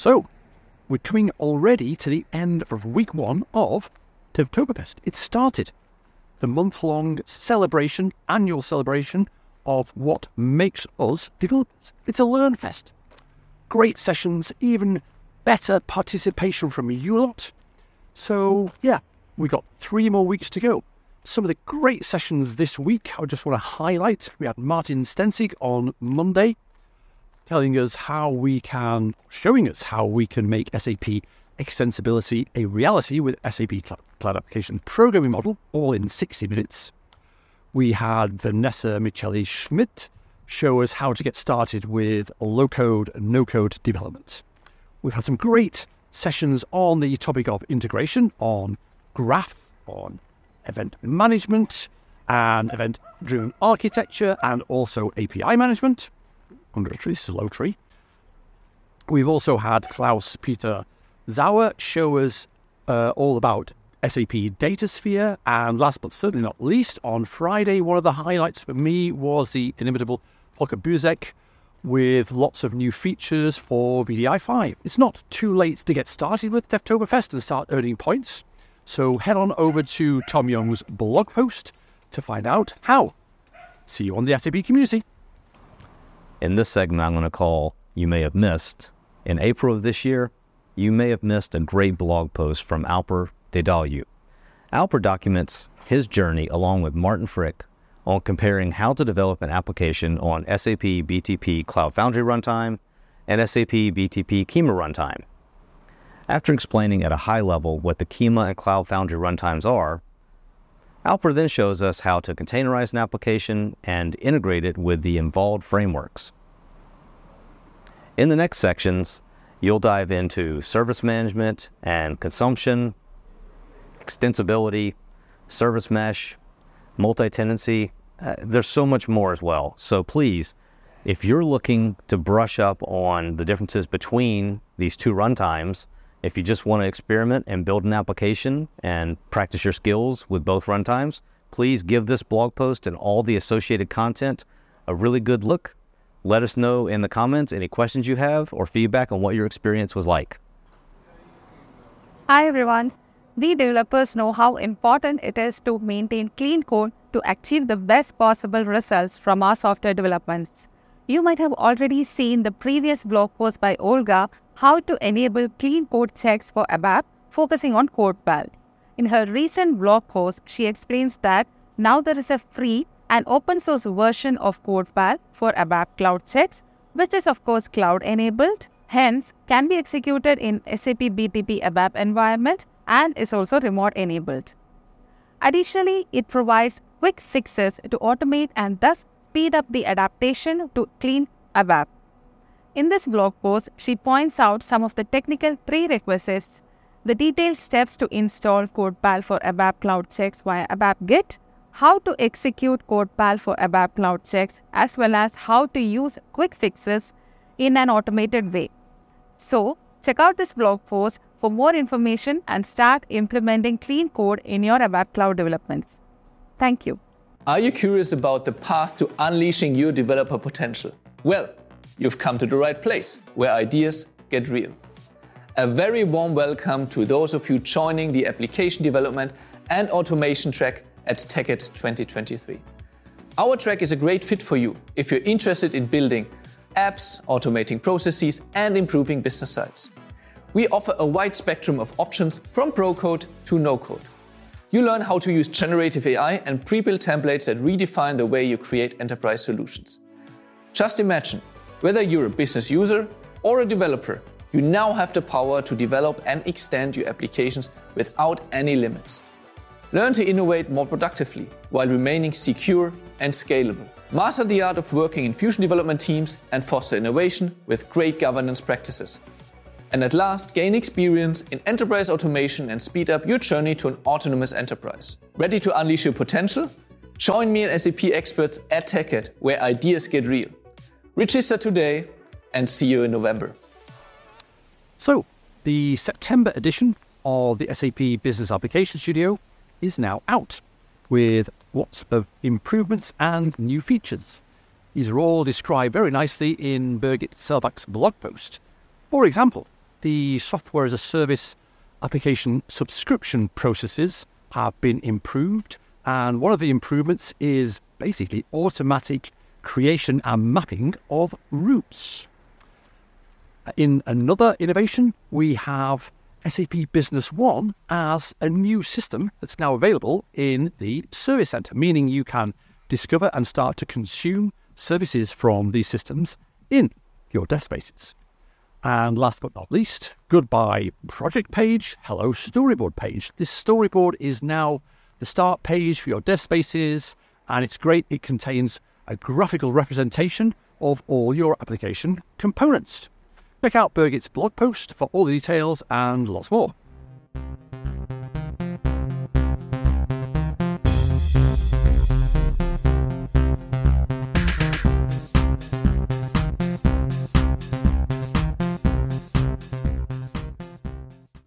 So, we're coming already to the end of week one of Devtoberfest. It started the month long celebration, annual celebration of what makes us developers. It's a learn fest. Great sessions, even better participation from you lot. So, yeah, we got three more weeks to go. Some of the great sessions this week, I just want to highlight. We had Martin Stenzig on Monday telling us how we can, showing us how we can make SAP extensibility a reality with SAP Cloud Application Programming Model, all in 60 minutes. We had Vanessa Micheli Schmidt show us how to get started with low code, no code development. We've had some great sessions on the topic of integration, on graph, on event management, and event driven architecture, and also API management under a tree, slow tree. We've also had Klaus Peter Sauer show us uh, all about SAP DataSphere. And last but certainly not least, on Friday, one of the highlights for me was the inimitable Volker Buzek with lots of new features for wdi5. It's not too late to get started with Devtoberfest and start earning points. So head on over to Tom Jung's blog post to find out how. See you on the SAP community. In this segment, I'm going to call You May Have Missed. In April of this year, you may have missed a great blog post from Alper Dedeoglu. Alper documents his journey along with Martin Frick on comparing how to develop an application on SAP BTP Cloud Foundry runtime and SAP BTP Kyma runtime. After explaining at a high level what the Kyma and Cloud Foundry runtimes are, Alper then shows us how to containerize an application and integrate it with the involved frameworks. In the next sections, you'll dive into service management and consumption, extensibility, service mesh, multi-tenancy. Uh, there's so much more as well. So please, if you're looking to brush up on the differences between these two runtimes, if you just want to experiment and build an application and practice your skills with both runtimes, please give this blog post and all the associated content a really good look. Let us know in the comments any questions you have or feedback on what your experience was like. Hi everyone. We developers know how important it is to maintain clean code to achieve the best possible results from our software developments. You might have already seen the previous blog post by Olga how to enable clean code checks for ABAP, focusing on CodePal. In her recent blog post, she explains that now there is a free and open source version of CodePal for ABAP cloud checks, which is of course cloud enabled, hence can be executed in SAP BTP ABAP environment and is also remote enabled. Additionally, it provides quick fixes to automate and thus speed up the adaptation to clean ABAP. In this blog post, she points out some of the technical prerequisites, the detailed steps to install CodePal for ABAP Cloud Checks via ABAP Git, how to execute CodePal for ABAP Cloud Checks, as well as how to use quick fixes in an automated way. So, check out this blog post for more information and start implementing clean code in your ABAP Cloud developments. Thank you. Are you curious about the path to unleashing your developer potential? Well, you've come to the right place where ideas get real. A very warm welcome to those of you joining the application development and automation track at TechEd 2023. Our track is a great fit for you if you're interested in building apps, automating processes, and improving business sites. We offer a wide spectrum of options from pro code to no code. You learn how to use generative AI and pre built templates that redefine the way you create enterprise solutions. Just imagine whether you're a business user or a developer, you now have the power to develop and extend your applications without any limits. Learn to innovate more productively while remaining secure and scalable. Master the art of working in fusion development teams and foster innovation with great governance practices. And at last, gain experience in enterprise automation and speed up your journey to an autonomous enterprise. Ready to unleash your potential? Join me and SAP experts at TechEd, where ideas get real. Register today and see you in November. So, the September edition of the SAP Business Application Studio is now out with lots of improvements and new features. These are all described very nicely in Birgit Selbach's blog post. For example, the software as a service application subscription processes have been improved. And one of the improvements is basically automatic creation and mapping of routes. In another innovation, we have SAP Business One as a new system that's now available in the Service Center, meaning you can discover and start to consume services from these systems in your spaces. And last but not least, goodbye project page, hello storyboard page. This storyboard is now the start page for your dev spaces, and it's great. It contains a graphical representation of all your application components. Check out Birgit's blog post for all the details and lots more.